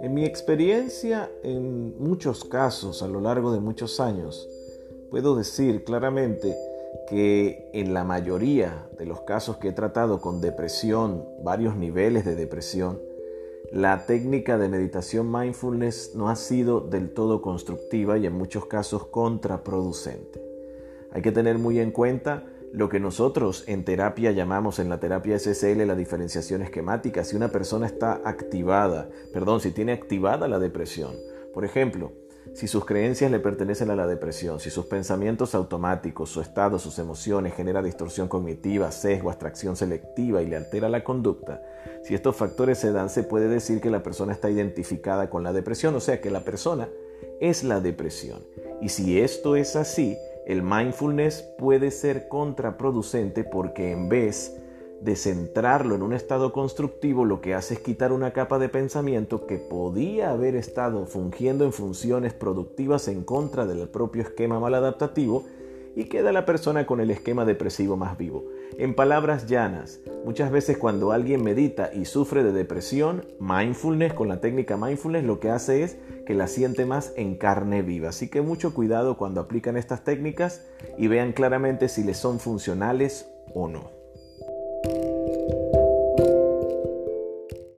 En mi experiencia, en muchos casos, a lo largo de muchos años, puedo decir claramente que en la mayoría de los casos que he tratado con depresión, varios niveles de depresión, la técnica de meditación mindfulness no ha sido del todo constructiva y en muchos casos contraproducente. Hay que tener muy en cuenta lo que nosotros en terapia llamamos en la terapia SSL la diferenciación esquemática, si una persona está activada, perdón, si tiene activada la depresión. Por ejemplo, si sus creencias le pertenecen a la depresión, si sus pensamientos automáticos, su estado, sus emociones genera distorsión cognitiva, sesgo, abstracción selectiva y le altera la conducta, si estos factores se dan, se puede decir que la persona está identificada con la depresión, o sea que la persona es la depresión. Y si esto es así, el mindfulness puede ser contraproducente porque en vez de centrarlo en un estado constructivo, lo que hace es quitar una capa de pensamiento que podía haber estado fungiendo en funciones productivas en contra del propio esquema maladaptativo y queda la persona con el esquema depresivo más vivo. En palabras llanas, muchas veces cuando alguien medita y sufre de depresión, mindfulness, con la técnica mindfulness, lo que hace es que la siente más en carne viva. Así que mucho cuidado cuando aplican estas técnicas y vean claramente si les son funcionales o no.